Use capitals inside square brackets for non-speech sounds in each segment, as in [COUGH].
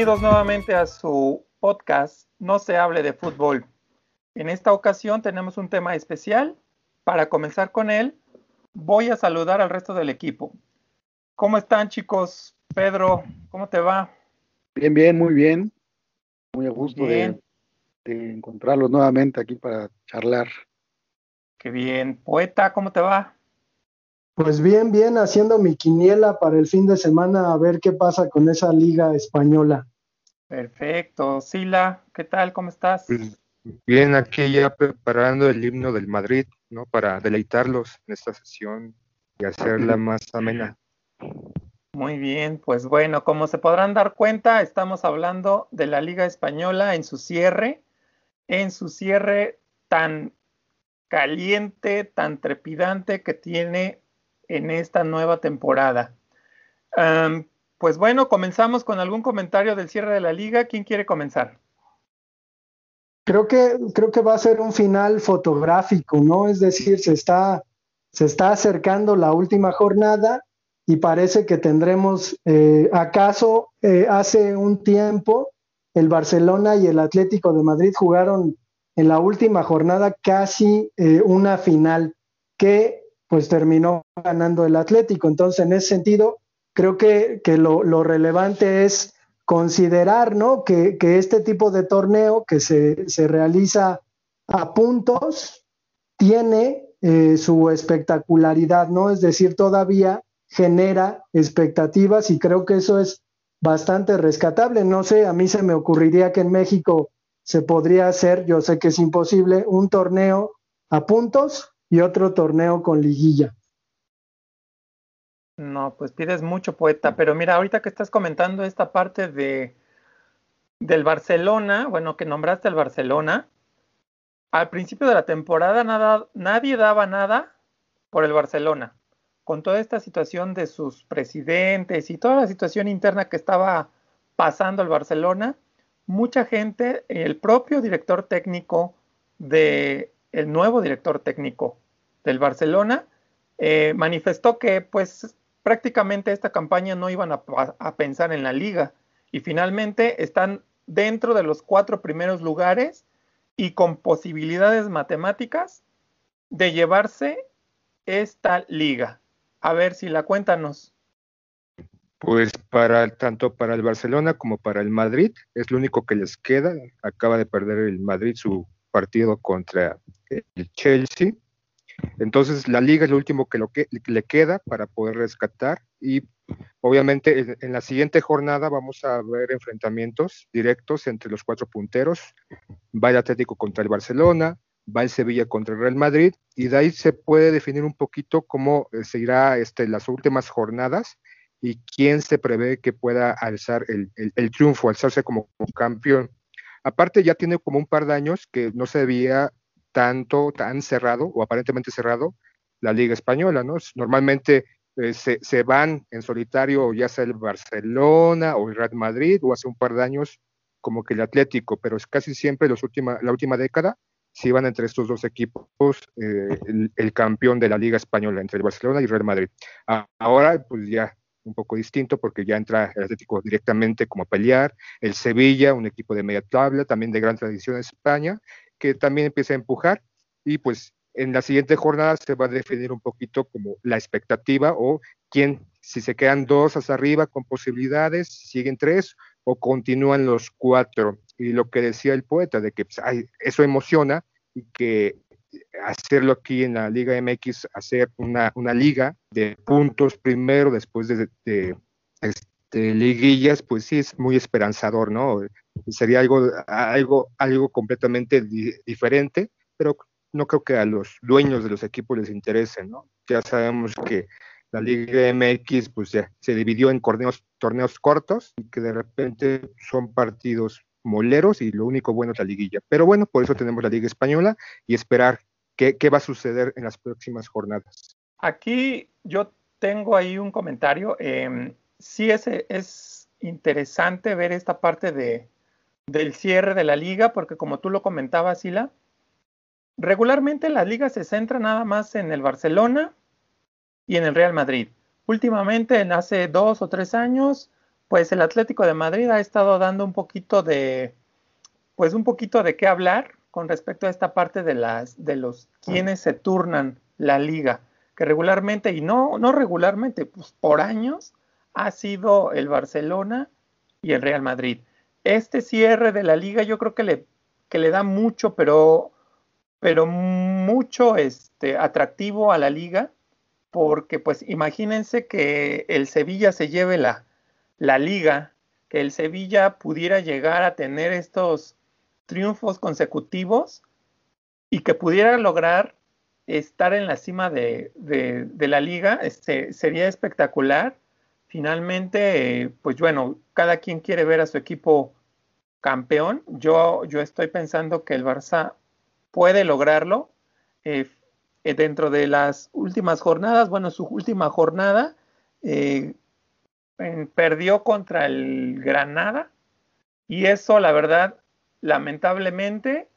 Bienvenidos nuevamente a su podcast No se hable de fútbol. En esta ocasión tenemos un tema especial. Para comenzar con él, voy a saludar al resto del equipo. ¿Cómo están chicos? Pedro, ¿cómo te va? Bien, bien, muy bien. Muy a gusto de, de, encontrarlos nuevamente aquí para charlar. Qué bien. Poeta, ¿cómo te va? Pues bien, bien, haciendo mi quiniela para el fin de semana a ver qué pasa con esa liga española. Perfecto. Sila, ¿qué tal? ¿Cómo estás? Pues, bien, aquí ya preparando el himno del Madrid, ¿no? Para deleitarlos en esta sesión y hacerla más amena. Muy bien, pues bueno, como se podrán dar cuenta, estamos hablando de la Liga Española en su cierre, en su cierre tan caliente, tan trepidante que tiene en esta nueva temporada. Pues bueno, comenzamos con algún comentario del cierre de la liga. ¿Quién quiere comenzar? Creo que, creo que va a ser un final fotográfico, ¿no? Es decir, se está, se está acercando la última jornada y parece que tendremos, eh, acaso eh, hace un tiempo, el Barcelona y el Atlético de Madrid jugaron en la última jornada casi eh, una final que pues terminó ganando el Atlético. Entonces, en ese sentido, creo que, lo, relevante es considerar ¿no? que, este tipo de torneo que se, realiza a puntos tiene eh, su espectacularidad, ¿no? Es decir, todavía genera expectativas y creo que eso es bastante rescatable. No sé, a mí se me ocurriría que en México se podría hacer, yo sé que es imposible, un torneo a puntos y otro torneo con liguilla. No, pues pides mucho, poeta, pero mira, ahorita que estás comentando esta parte de del Barcelona, bueno, que nombraste el Barcelona, al principio de la temporada nada, nadie daba nada por el Barcelona. Con toda esta situación de sus presidentes y toda la situación interna que estaba pasando el Barcelona, mucha gente, el propio director técnico de el nuevo director técnico del Barcelona, eh, manifestó que pues prácticamente esta campaña no iban a, a, pensar en la liga y finalmente están dentro de los cuatro primeros lugares y con posibilidades matemáticas de llevarse esta liga. A ver si la cuéntanos. Pues para tanto para el Barcelona como para el Madrid es lo único que les queda. Acaba de perder el Madrid su partido contra el Chelsea entonces, la liga es lo último que, lo que le queda para poder rescatar y obviamente en, la siguiente jornada vamos a ver enfrentamientos directos entre los cuatro punteros. Va el Atlético contra el Barcelona, va el Sevilla contra el Real Madrid y de ahí se puede definir un poquito cómo eh, se irá este, las últimas jornadas y quién se prevé que pueda alzar el triunfo, alzarse como campeón. Aparte ya tiene como un par de años que no se veía tanto, tan cerrado o aparentemente cerrado la Liga Española, ¿no? Normalmente eh, se, van en solitario ya sea el Barcelona o el Real Madrid o hace un par de años como que el Atlético, pero es casi siempre los última, la última década se van entre estos dos equipos eh, el, campeón de la Liga Española, entre el Barcelona y el Real Madrid. ahora, pues ya un poco distinto porque ya entra el Atlético directamente como a pelear, el Sevilla, un equipo de media tabla, también de gran tradición en España, que también empieza a empujar y pues en la siguiente jornada se va a definir un poquito como la expectativa o quién, si se quedan dos hacia arriba con posibilidades, siguen tres o continúan los cuatro. Y lo que decía el poeta, de que pues, eso emociona y que hacerlo aquí en la Liga MX, hacer una, una liga de puntos primero, después de, de, este, liguillas, pues sí es muy esperanzador, ¿no? Sería algo, algo, algo completamente diferente, pero no creo que a los dueños de los equipos les interese, ¿no? Ya sabemos que la Liga MX pues ya se dividió en torneos, torneos cortos y que de repente son partidos moleros y lo único bueno es la liguilla. Pero bueno, por eso tenemos la Liga Española y esperar qué, qué va a suceder en las próximas jornadas. Aquí yo tengo ahí un comentario. Eh, sí es, es interesante ver esta parte de, del cierre de la liga, porque como tú lo comentabas, Sila, regularmente la liga se centra nada más en el Barcelona y en el Real Madrid. Últimamente, en hace dos o tres años, pues el Atlético de Madrid ha estado dando un poquito de, pues un poquito de qué hablar con respecto a esta parte de las, de los quienes se turnan la liga, que regularmente, y no, no regularmente, pues por años, ha sido el Barcelona y el Real Madrid. Este cierre de la liga yo creo que le, que le da mucho, pero, pero mucho este, atractivo a la liga, porque pues imagínense que el Sevilla se lleve la, la liga, que el Sevilla pudiera llegar a tener estos triunfos consecutivos y que pudiera lograr estar en la cima de, la liga, este, sería espectacular. Finalmente, pues bueno, cada quien quiere ver a su equipo campeón. Yo, yo estoy pensando que el Barça puede lograrlo. Eh, dentro de las últimas jornadas, bueno, su última jornada, eh, perdió contra el Granada y eso, la verdad, lamentablemente,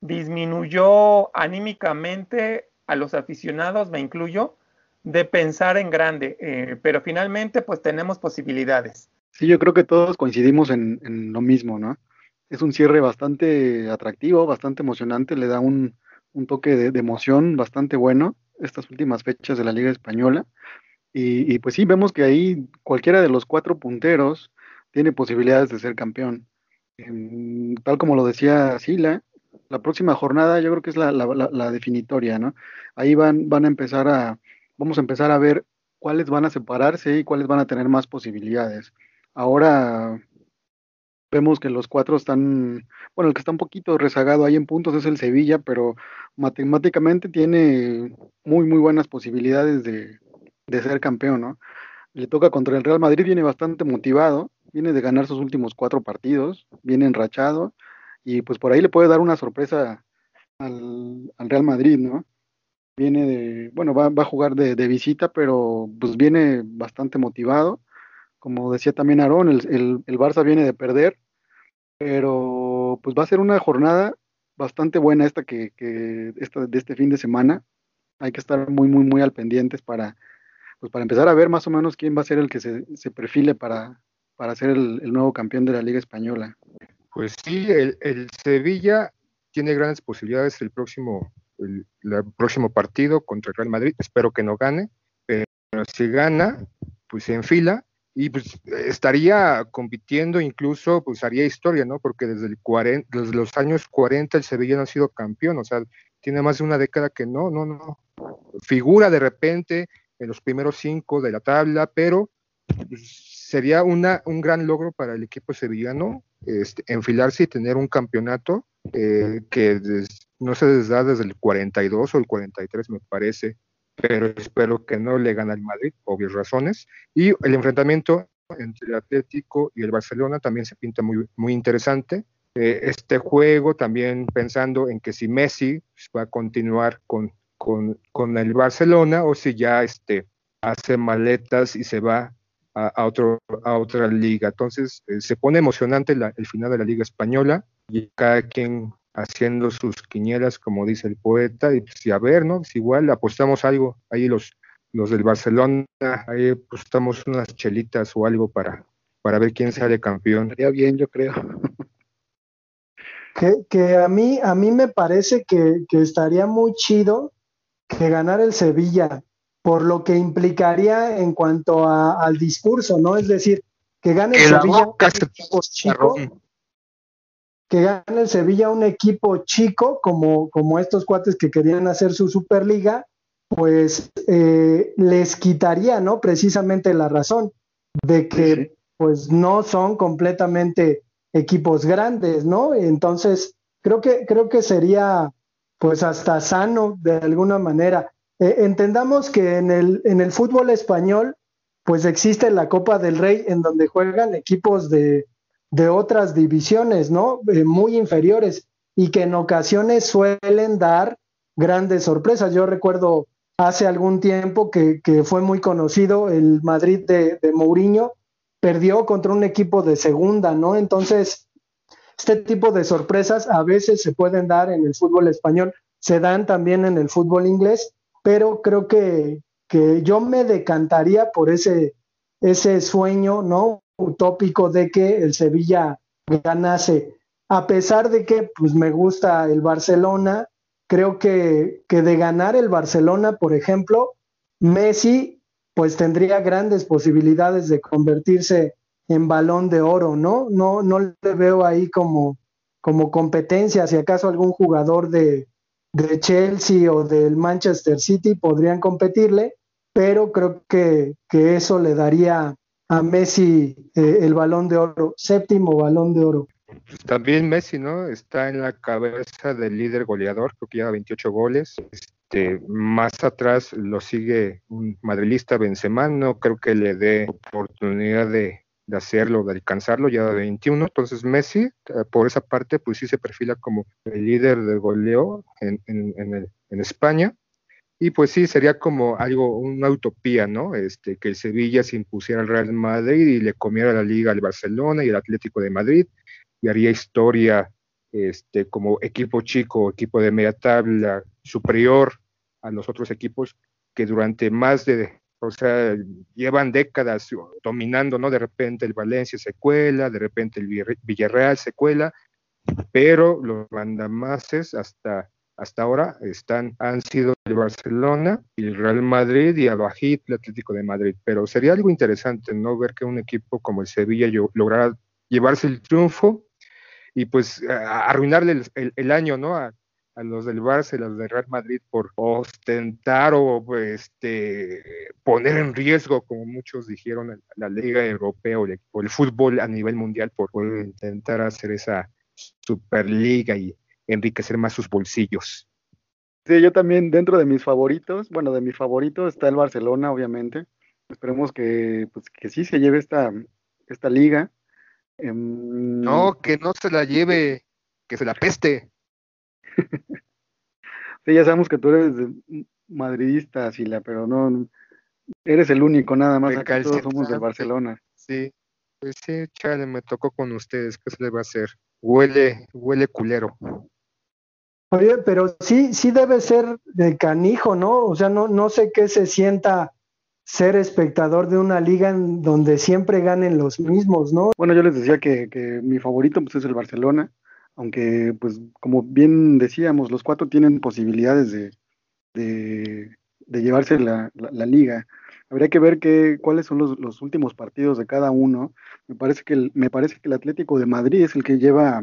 disminuyó anímicamente a los aficionados, me incluyo, de pensar en grande, eh, pero finalmente pues tenemos posibilidades. Sí, yo creo que todos coincidimos en, lo mismo, ¿no? Es un cierre bastante atractivo, bastante emocionante, le da un, toque de, emoción bastante bueno estas últimas fechas de la Liga Española. Y, y, pues sí, vemos que ahí cualquiera de los cuatro punteros tiene posibilidades de ser campeón. tal como lo decía Sila, la próxima jornada yo creo que es la, definitoria, ¿no? Ahí van, van a empezar a, vamos a empezar a ver cuáles van a separarse y cuáles van a tener más posibilidades. Ahora vemos que los cuatro están, bueno, el que está un poquito rezagado ahí en puntos es el Sevilla, pero matemáticamente tiene muy, muy buenas posibilidades de, de ser campeón, ¿no? Le toca contra el Real Madrid, viene bastante motivado, viene de ganar sus últimos cuatro partidos, viene enrachado y pues por ahí le puede dar una sorpresa al, Real Madrid, ¿no? Viene de, bueno, va, a jugar de, visita, pero pues viene bastante motivado. Como decía también Aarón, el, el, Barça viene de perder, pero pues va a ser una jornada bastante buena esta que, que esta, de este fin de semana. Hay que estar muy, muy, muy al pendientes para, pues para empezar a ver más o menos quién va a ser el que se, se perfile para, para ser el, el, nuevo campeón de la Liga Española. Pues sí, el, Sevilla tiene grandes posibilidades el próximo, el, próximo partido contra el Real Madrid. Espero que no gane, pero si gana, pues se enfila y pues estaría compitiendo, incluso pues haría historia, ¿no? Porque desde, el desde los años 40 el Sevilla no ha sido campeón, o sea, tiene más de una década que no, no, no. Figura de repente en los primeros cinco de la tabla, pero pues, sería una, un gran logro para el equipo sevillano este, enfilarse y tener un campeonato eh, que no se les desde el 42 o el 43 me parece, pero espero que no le gane al Madrid, obvias razones. Y el enfrentamiento entre el Atlético y el Barcelona también se pinta muy, muy interesante. Eh, este juego también pensando en que si Messi va a continuar con, con, con el Barcelona o si ya este, hace maletas y se va a, otro, a otra liga. Entonces eh, se pone emocionante el final de la liga española y cada quien haciendo sus quinielas, como dice el poeta, y pues, a ver, ¿no? Si igual apostamos algo, ahí los, los del Barcelona, ahí apostamos unas chelitas o algo para, para ver quién sale campeón. Estaría bien, yo creo. Que, que, a mí, a mí me parece que, que estaría muy chido que ganara el Sevilla, por lo que implicaría en cuanto al discurso, ¿no? Es decir, que gane el Sevilla un equipo chico, que gane el Sevilla un equipo chico como, como estos cuates que querían hacer su Superliga, pues eh, les quitaría, ¿no? Precisamente la razón de que pues no son completamente equipos grandes, ¿no? Entonces, creo que, creo que sería pues hasta sano de alguna manera eh, entendamos que en el, en el fútbol español, pues existe la Copa del Rey en donde juegan equipos de, otras divisiones, ¿no? Eh, muy inferiores y que en ocasiones suelen dar grandes sorpresas. Yo recuerdo hace algún tiempo que, fue muy conocido el Madrid de, de, Mourinho, perdió contra un equipo de segunda, ¿no? Entonces, este tipo de sorpresas a veces se pueden dar en el fútbol español, se dan también en el fútbol inglés pero creo que, yo me decantaría por ese, ese sueño, ¿no? utópico de que el Sevilla ganase. A pesar de que pues me gusta el Barcelona, creo que, que de ganar el Barcelona, por ejemplo, Messi pues tendría grandes posibilidades de convertirse en balón de oro, ¿no? No, no le veo ahí como, como competencia, si acaso algún jugador de, de Chelsea o del Manchester City podrían competirle, pero creo que, que eso le daría a Messi eh, el balón de oro, séptimo balón de oro. También Messi, ¿no? Está en la cabeza del líder goleador, creo que lleva 28 goles. Este, más atrás lo sigue un madrilista Benzema, no creo que le dé oportunidad de, de hacerlo, de alcanzarlo, ya de 21. Entonces Messi, eh, por esa parte, pues sí se perfila como el líder de goleo en, en, España. Y pues sí, sería como algo, una utopía, ¿no? Este, que el Sevilla se impusiera al Real Madrid y le comiera la liga al Barcelona y al Atlético de Madrid y haría historia este, como equipo chico, equipo de media tabla, superior a los otros equipos que durante más de o sea, llevan décadas dominando, ¿no? De repente el Valencia se cuela, de repente el Villarreal se cuela, pero los mandamases hasta, hasta ahora están, han sido el Barcelona, el Real Madrid y el Bajit, el Atlético de Madrid. Pero sería algo interesante, ¿no? Ver que un equipo como el Sevilla lograra llevarse el triunfo y pues arruinarle el, año, ¿no? a los del Barça y los del Real Madrid por ostentar o este, poner en riesgo, como muchos dijeron, la Liga Europea o el, fútbol a nivel mundial por, intentar hacer esa Superliga y enriquecer más sus bolsillos. Sí, yo también dentro de mis favoritos, bueno, de mi favorito está el Barcelona, obviamente. Esperemos que, pues, que sí se lleve esta, esta liga. Em, no, que no se la lleve, que se la peste. [LAUGHS] sí, ya sabemos que tú eres madridista, Sila, pero no eres el único, nada más. Acá todos somos de Barcelona. Sí, pues sí, chale, me tocó con ustedes, ¿qué se le va a hacer? Huele, huele culero. Oye, pero sí, sí debe ser de canijo, ¿no? O sea, no, no sé qué se sienta ser espectador de una liga en donde siempre ganen los mismos, ¿no? Bueno, yo les decía que, que mi favorito pues, es el Barcelona aunque pues como bien decíamos, los cuatro tienen posibilidades de, de, llevarse la, la, liga. Habría que ver qué cuáles son los, los, últimos partidos de cada uno. Me parece que el, me parece que el Atlético de Madrid es el que lleva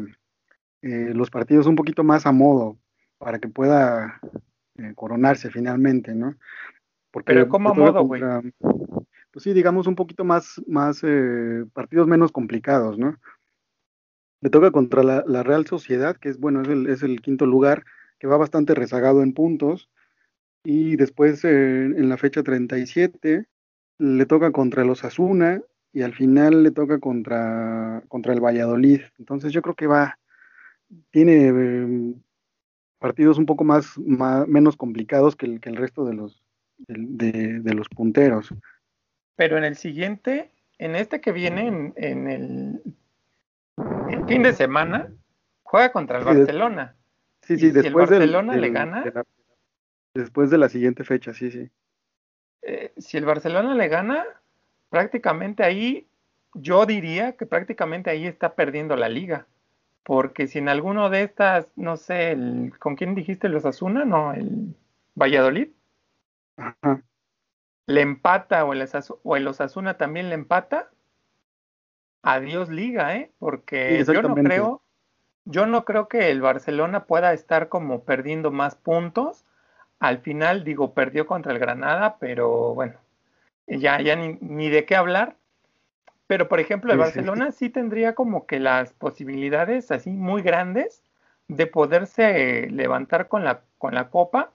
eh, los partidos un poquito más a modo para que pueda eh, coronarse finalmente, ¿no? Porque Pero ¿cómo a modo, güey? Pues sí, digamos un poquito más, más eh, partidos menos complicados, ¿no? Le toca contra la, Real Sociedad, que es bueno, es el, es el, quinto lugar, que va bastante rezagado en puntos. Y después eh, en la fecha 37 le toca contra los Asuna y al final le toca contra, contra el Valladolid. Entonces yo creo que va, tiene em, partidos un poco más, menos complicados que el, que el resto de los, de, de, los punteros. Pero en el siguiente, en este que viene, en el el fin de semana juega contra el Barcelona. Sí, sí, después si el Barcelona le gana. después de la siguiente fecha, sí, sí. Eh, si el Barcelona le gana, prácticamente ahí, yo diría que prácticamente ahí está perdiendo la liga. Porque si en alguno de estas, no sé, ¿con quién dijiste los Asuna? No, el Valladolid. Ajá. Le empata o el, o el Osasuna también le empata, adiós liga, ¿eh? Porque yo no creo, yo no creo que el Barcelona pueda estar como perdiendo más puntos. Al final, digo, perdió contra el Granada, pero bueno, ya, ya ni, de qué hablar. Pero, por ejemplo, el Barcelona sí. tendría como que las posibilidades así muy grandes de poderse levantar con la, con la copa,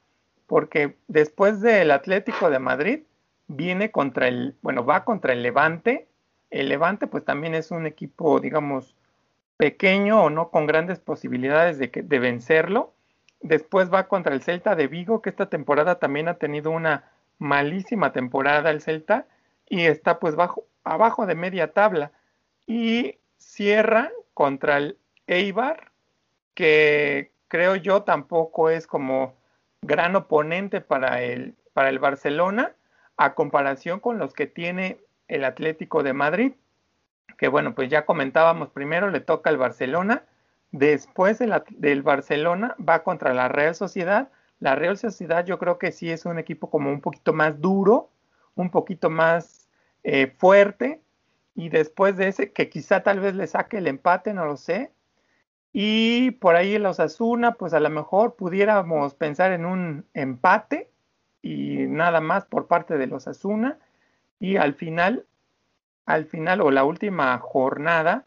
porque después del Atlético de Madrid viene contra el, bueno, va contra el Levante, el Levante pues también es un equipo, digamos, pequeño o no con grandes posibilidades de, vencerlo. Después va contra el Celta de Vigo, que esta temporada también ha tenido una malísima temporada el Celta y está pues bajo, abajo de media tabla. Y cierra contra el Eibar, que creo yo tampoco es como gran oponente para el, para el Barcelona, a comparación con los que tiene el Atlético de Madrid. que bueno, pues ya comentábamos, primero le toca al Barcelona, después del Barcelona va contra la Real Sociedad. La Real Sociedad yo creo que sí es un equipo como un poquito más duro, un poquito más eh, fuerte, y después de ese, que quizá tal vez le saque el empate, no lo sé. Y por ahí los Osasuna, pues a lo mejor pudiéramos pensar en un empate y nada más por parte de los Asuna. Y al final, al final o la última jornada,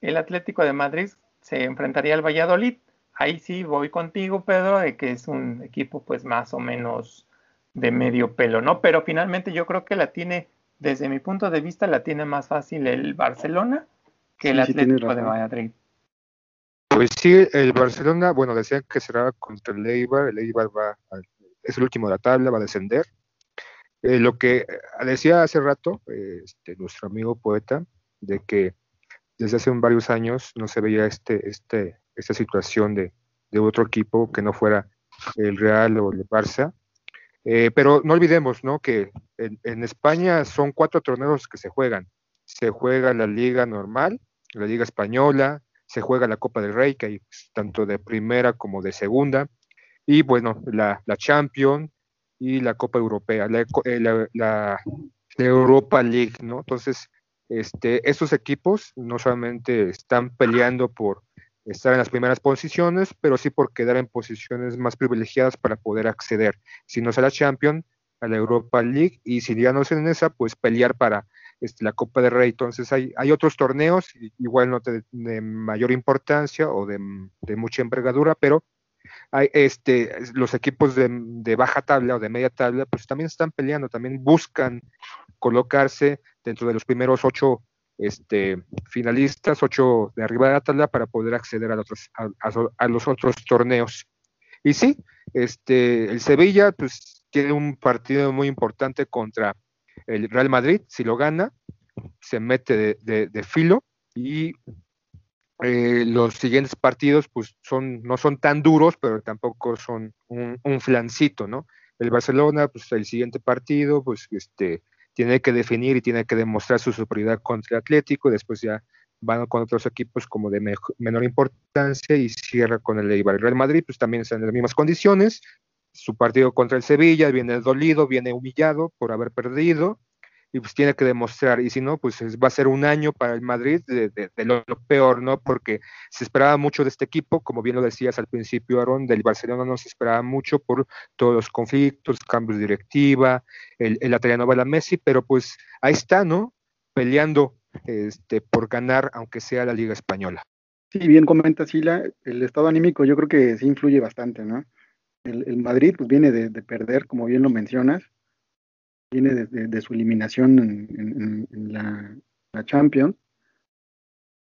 el Atlético de Madrid se enfrentaría al Valladolid. Ahí sí voy contigo, Pedro, de que es un equipo pues más o menos de medio pelo, ¿no? Pero finalmente yo creo que la tiene desde mi punto de vista, la tiene más fácil el Barcelona que el Atlético de Madrid. Pues sí, el Barcelona, bueno, decían que será contra el Eibar, el Eibar va, es el último de la tabla, va a descender. Eh, lo que eh, decía hace rato este, nuestro amigo poeta, de que desde hace varios años no se veía este, este, esta situación de, de otro equipo que no fuera el Real o el Barça, eh, pero no olvidemos ¿no? que en, España son cuatro torneos que se juegan. Se juega la liga normal, la liga española, se juega la Copa del Rey, que hay tanto de primera como de segunda, y bueno, la, la Champions y la Copa Europea, la, eh, la, Europa League, ¿no? Entonces, este, estos equipos no solamente están peleando por estar en las primeras posiciones, pero sí por quedar en posiciones más privilegiadas para poder acceder, si no es a la Champions, a la Europa League, y si ya no es en esa, pues pelear para este, la Copa de Rey. Entonces hay, hay otros torneos, igual no de, mayor importancia o de, mucha envergadura, pero hay este, los equipos de, de, baja tabla o de media tabla, pues también están peleando, también buscan colocarse dentro de los primeros ocho este, finalistas, ocho de arriba de la tabla para poder acceder a los, otros, a, los otros torneos. Y sí, este, el Sevilla pues tiene un partido muy importante contra el Real Madrid, si lo gana, se mete de, filo y eh, los siguientes partidos pues son, no son tan duros, pero tampoco son un, flancito, ¿no? El Barcelona, pues el siguiente partido, pues este, tiene que definir y tiene que demostrar su superioridad contra el Atlético, después ya van con otros equipos como de menor importancia y cierra con el. El Real Madrid pues también está en las mismas condiciones, su partido contra el Sevilla viene dolido, viene humillado por haber perdido, y pues tiene que demostrar, y si no, pues va a ser un año para el Madrid de, lo, peor, ¿no? Porque se esperaba mucho de este equipo, como bien lo decías al principio, Aaron, del Barcelona no se esperaba mucho por todos los conflictos, cambios de directiva, el, el la Messi, pero pues ahí está, ¿no? Peleando este, por ganar, aunque sea la Liga Española. Sí, bien comenta Sila, el estado anímico yo creo que sí influye bastante, ¿no? El, Madrid pues viene de perder, como bien lo mencionas, viene de, su eliminación en, la, Champions.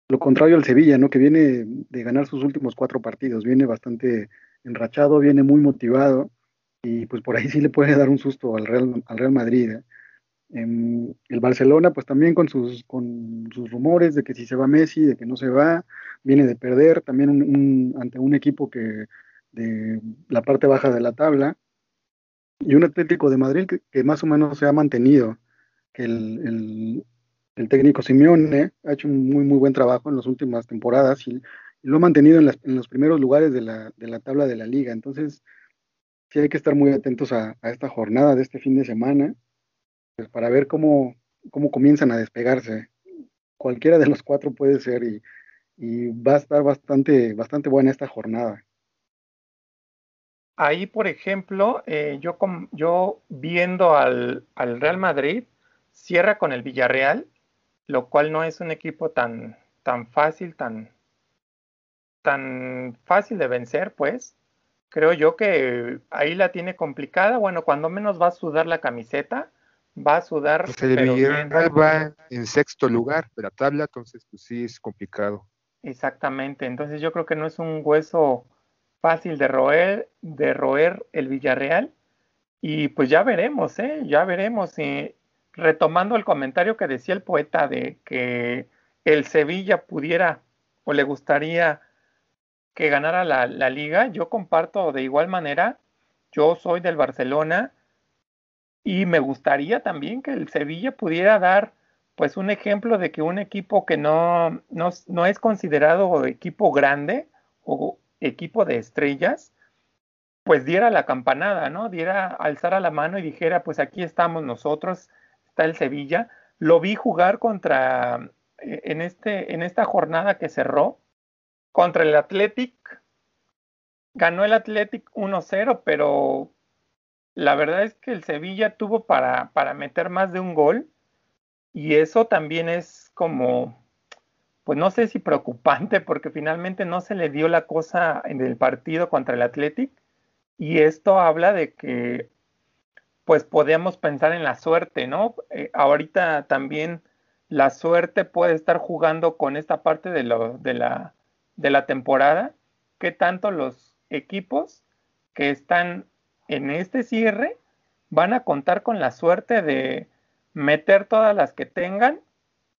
Lo contrario al Sevilla, ¿no? Que viene de ganar sus últimos cuatro partidos, viene bastante enrachado, viene muy motivado y pues por ahí sí le puede dar un susto al Real, al Real Madrid. ¿eh? Em, el Barcelona, pues también con sus, con sus rumores de que si se va Messi, de que no se va, viene de perder, también ante un equipo que de la parte baja de la tabla, y un Atlético de Madrid que, más o menos se ha mantenido, que el, técnico Simeone ha hecho un muy, muy buen trabajo en las últimas temporadas y, lo ha mantenido en, los primeros lugares de la, tabla de la liga. Entonces, sí hay que estar muy atentos a, esta jornada de este fin de semana pues, para ver cómo, cómo comienzan a despegarse. Cualquiera de los cuatro puede ser y, y va a estar bastante, bastante buena esta jornada. Ahí, por ejemplo, eh, yo, yo viendo al, Real Madrid, cierra con el Villarreal, lo cual no es un equipo tan, tan fácil, tan, tan fácil de vencer, pues. Creo yo que ahí la tiene complicada. Bueno, cuando menos va a sudar la camiseta, va a sudar. Pues el Villarreal va en sexto lugar de la tabla, entonces pues sí es complicado. Exactamente, entonces yo creo que no es un hueso fácil de roer, de roer el Villarreal. Y pues ya veremos, ¿eh? ya veremos. Y retomando el comentario que decía el poeta de que el Sevilla pudiera o le gustaría que ganara la, la liga, yo comparto de igual manera. Yo soy del Barcelona y me gustaría también que el Sevilla pudiera dar pues un ejemplo de que un equipo que no, no, no es considerado equipo grande o equipo de estrellas, pues diera la campanada, ¿no? Diera, alzara la mano y dijera, pues aquí estamos nosotros, está el Sevilla. Lo vi jugar contra, eh, en, este, en esta jornada que cerró, contra el Athletic. Ganó el Athletic 1-0, pero la verdad es que el Sevilla tuvo para, para meter más de un gol y eso también es como, pues no sé si preocupante porque finalmente no se le dio la cosa en el partido contra el Athletic y esto habla de que pues podemos pensar en la suerte, ¿no? Eh, ahorita también la suerte puede estar jugando con esta parte de, lo, de, la, de la temporada, que tanto los equipos que están en este cierre van a contar con la suerte de meter todas las que tengan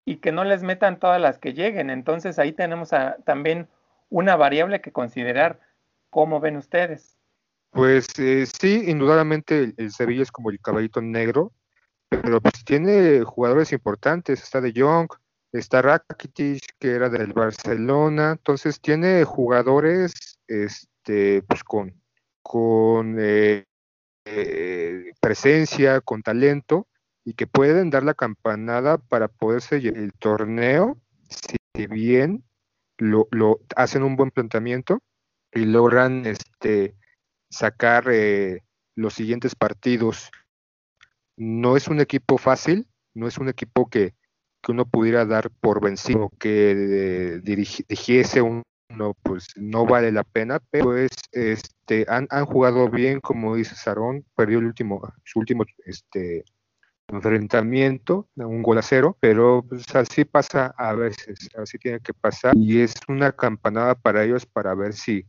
y que no les metan todas las que lleguen. Entonces ahí tenemos también una variable que considerar. ¿Cómo ven ustedes? Pues eh, sí, indudablemente el, Sevilla es como el caballito negro, pero pues tiene jugadores importantes, está De Jong, está Rakitic, que era del Barcelona, entonces tiene jugadores este, pues con, con eh, eh, presencia, con talento, y que pueden dar la campanada para poderse el torneo, si bien lo, lo hacen un buen planteamiento y logran este sacar eh, los siguientes partidos. No es un equipo fácil, no es un equipo que, uno pudiera dar por vencido, que eh, dirigiese uno, pues no vale la pena, pero es, este, han, han jugado bien, como dice Sarón, perdió el último, su último este, enfrentamiento, un gol a cero, pero pues, así pasa a veces, así tiene que pasar y es una campanada para ellos para ver si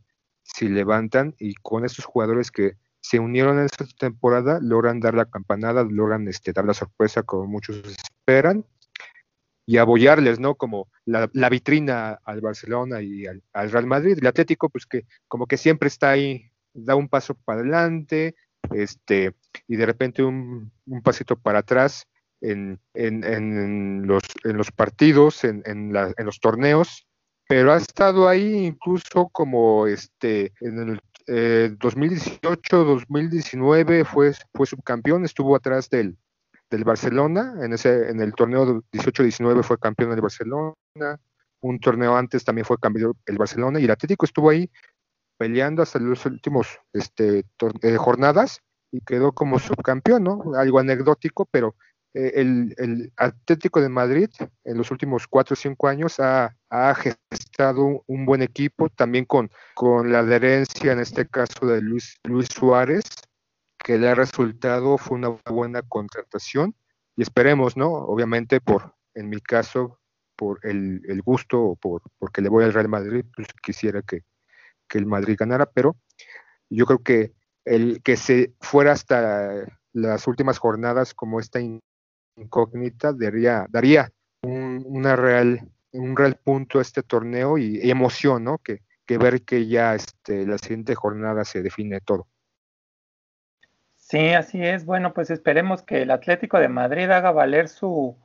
si levantan y con estos jugadores que se unieron en esta temporada logran dar la campanada, logran este, dar la sorpresa como muchos esperan y apoyarles, ¿no? Como la, vitrina al Barcelona y al, Real Madrid. El Atlético, pues que como que siempre está ahí, da un paso para adelante, este, y de repente un, pasito para atrás en, en, los, en los partidos, en, en, en los torneos, pero ha estado ahí incluso como este en el 2018, 2019 fue, fue subcampeón, estuvo atrás del, del Barcelona, en ese en el torneo 18-19 fue campeón del Barcelona, un torneo antes también fue campeón el Barcelona y el Atlético estuvo ahí peleando hasta los últimos este, eh, jornadas y quedó como subcampeón, ¿no? Algo anecdótico, pero eh, el, Atlético de Madrid en los últimos cuatro o cinco años ha, gestado un, buen equipo, también con, la adherencia, en este caso de Luis, Luis Suárez, que le ha resultado, fue una buena contratación y esperemos, ¿no? Obviamente por, en mi caso, por el, el gusto o por, porque le voy al Real Madrid, pues quisiera que, que el Madrid ganara, pero yo creo que el que se fuera hasta las últimas jornadas como esta incógnita daría, un, una real, un real punto a este torneo y, emoción, ¿no? Que, que, ver que ya este, la siguiente jornada se define todo. Sí, así es. Bueno, pues esperemos que el Atlético de Madrid haga valer su,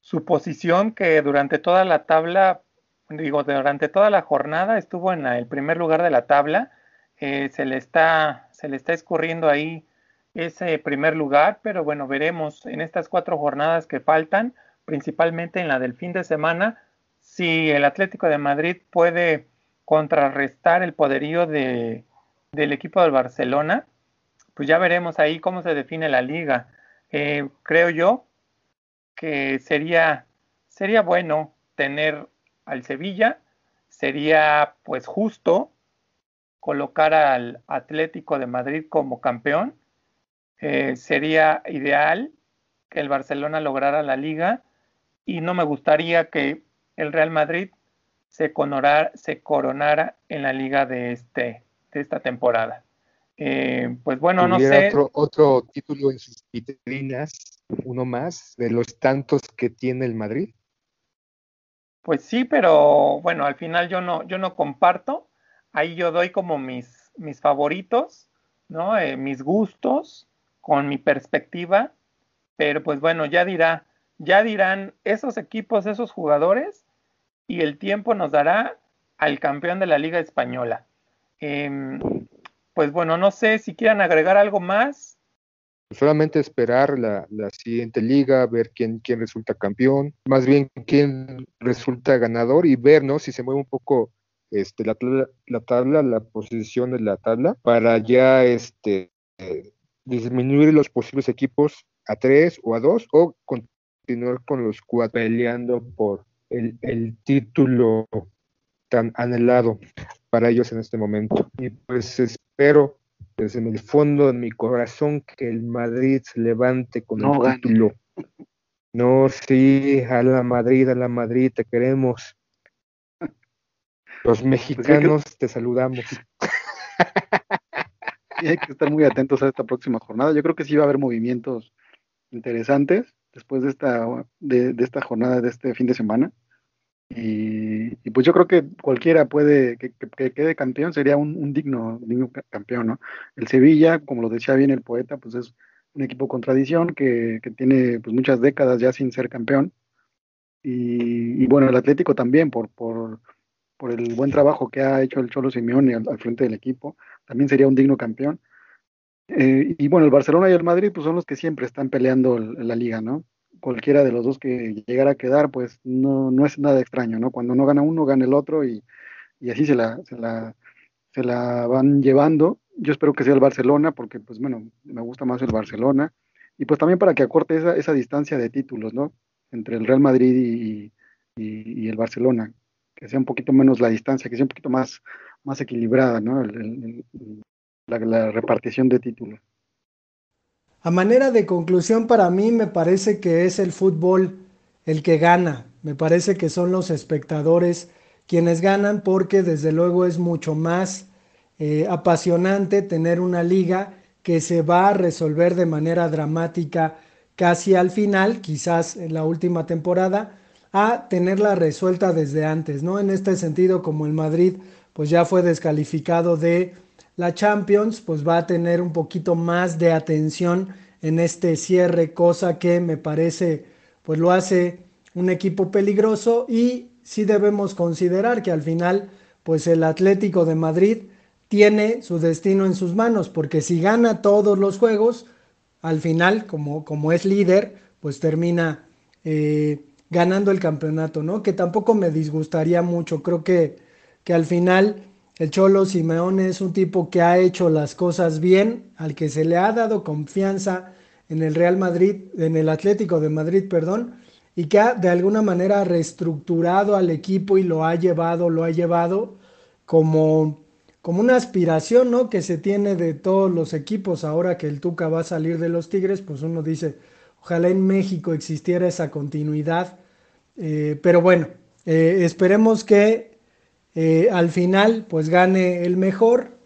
su posición que durante toda la tabla, digo, durante toda la jornada estuvo en el primer lugar de la tabla. Eh, se le está, se le está escurriendo ahí ese primer lugar, pero bueno, veremos en estas cuatro jornadas que faltan, principalmente en la del fin de semana, si el Atlético de Madrid puede contrarrestar el poderío de, del equipo del Barcelona, pues ya veremos ahí cómo se define la liga. Eh, creo yo que sería, sería bueno tener al Sevilla, sería pues justo colocar al Atlético de Madrid como campeón eh, sería ideal que el Barcelona lograra la liga y no me gustaría que el Real Madrid se, se coronara en la liga de, este, de esta temporada. Eh, pues bueno, no sé. Otro, otro título en sus vitrinas, uno más, de los tantos que tiene el Madrid. Pues sí, pero bueno, al final yo no, yo no comparto. Ahí yo doy como mis, mis favoritos, ¿no? Eh, mis gustos con mi perspectiva, pero pues bueno, ya dirá, ya dirán esos equipos, esos jugadores, y el tiempo nos dará al campeón de la Liga Española. Em, pues bueno, no sé si quieran agregar algo más. Solamente esperar la, siguiente liga, ver quién, quién resulta campeón, más bien quién resulta ganador y ver ¿no? si se mueve un poco este, la, la tabla, la posición de la tabla, para ya este, disminuir los posibles equipos a tres o a dos o continuar con los cuatro peleando por el, el título tan anhelado para ellos en este momento. Y pues espero desde el fondo de mi corazón que el Madrid se levante con el título. No, sí, a la Madrid, a la Madrid, te queremos. Los pues mexicanos te saludamos. Y hay que estar muy atentos a esta próxima jornada. Yo creo que sí va a haber movimientos interesantes después de esta, de, de esta jornada, de este fin de semana. Y, pues yo creo que cualquiera puede que, quede campeón, sería un, digno, digno, campeón, ¿no? El Sevilla, como lo decía bien el poeta, pues es un equipo con tradición que, tiene pues muchas décadas ya sin ser campeón. Y, bueno, el Atlético también, por, por, por, el buen trabajo que ha hecho el Cholo Simeone al, frente del equipo, también sería un digno campeón. Eh, y bueno, el Barcelona y el Madrid pues son los que siempre están peleando la liga, ¿no? Cualquiera de los dos que llegara a quedar, pues no, no es nada extraño, ¿no? Cuando no gana uno, gana el otro y, y así se la, se la, se la van llevando. Yo espero que sea el Barcelona, porque pues bueno, me gusta más el Barcelona. Y pues también para que acorte esa, esa distancia de títulos, ¿no? Entre el Real Madrid y, y, el Barcelona, que sea un poquito menos la distancia, que sea un poquito más, más equilibrada, ¿no? la, la repartición de títulos. A manera de conclusión, para mí me parece que es el fútbol el que gana. Me parece que son los espectadores quienes ganan porque desde luego es mucho más eh, apasionante tener una liga que se va a resolver de manera dramática casi al final, quizás en la última temporada, a tenerla resuelta desde antes, ¿no? En este sentido, como el Madrid pues ya fue descalificado de la Champions pues va a tener un poquito más de atención en este cierre, cosa que me parece pues lo hace un equipo peligroso y sí debemos considerar que al final pues el Atlético de Madrid tiene su destino en sus manos, porque si gana todos los juegos, al final, como, como es líder, pues termina eh, ganando el campeonato, ¿no? Que tampoco me disgustaría mucho, creo que, que al final el Cholo Simeone es un tipo que ha hecho las cosas bien, al que se le ha dado confianza en el Real Madrid, en el Atlético de Madrid, perdón, y que ha de alguna manera reestructurado al equipo y lo ha llevado, lo ha llevado como, como una aspiración, ¿no? Que se tiene de todos los equipos. Ahora que el Tuca va a salir de los Tigres, pues uno dice, ojalá en México existiera esa continuidad. Eh, pero bueno, eh, esperemos que eh, al final pues gane el mejor,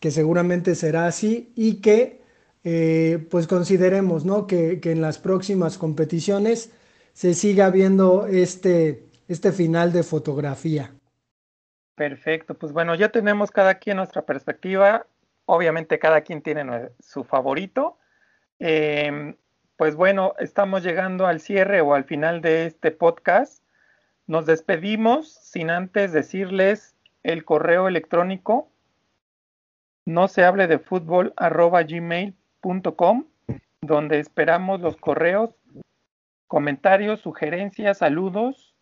que seguramente será así, y que eh, pues consideremos ¿no? que, en las próximas competiciones se siga viendo este, este final de fotografía. Perfecto, pues bueno, ya tenemos cada quien nuestra perspectiva, obviamente cada quien tiene su favorito. Em, pues bueno, estamos llegando al cierre o al final de este podcast. Nos despedimos sin antes decirles el correo electrónico no se hable de fútbol arroba gmail.com donde esperamos los correos, comentarios, sugerencias, saludos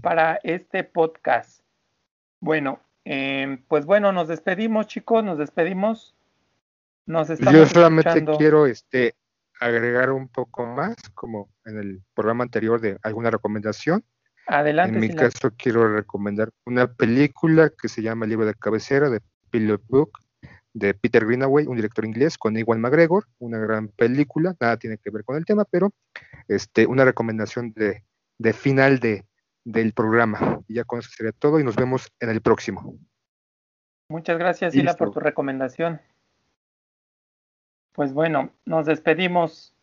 para este podcast. Bueno, em, pues bueno, nos despedimos chicos, nos despedimos. Nos estamos Yo solamente quiero este agregar un poco más, como en el programa anterior de alguna recomendación. Adelante. En mi caso quiero recomendar una película que se llama libro de cabecera de Pilot Book de Peter Greenaway, un director inglés con Iwan McGregor, una gran película, nada tiene que ver con el tema, pero este, una recomendación de, de final de, del programa. Y ya con eso sería todo y nos vemos en el próximo. Muchas gracias, Sila, por tu recomendación. Pues bueno, nos despedimos.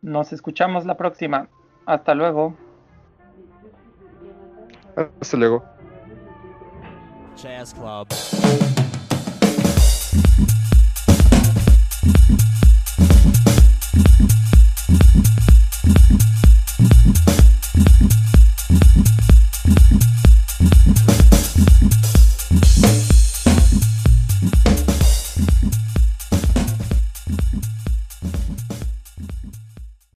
Nos escuchamos la próxima. Hasta luego. Hasta luego. Jazz Club.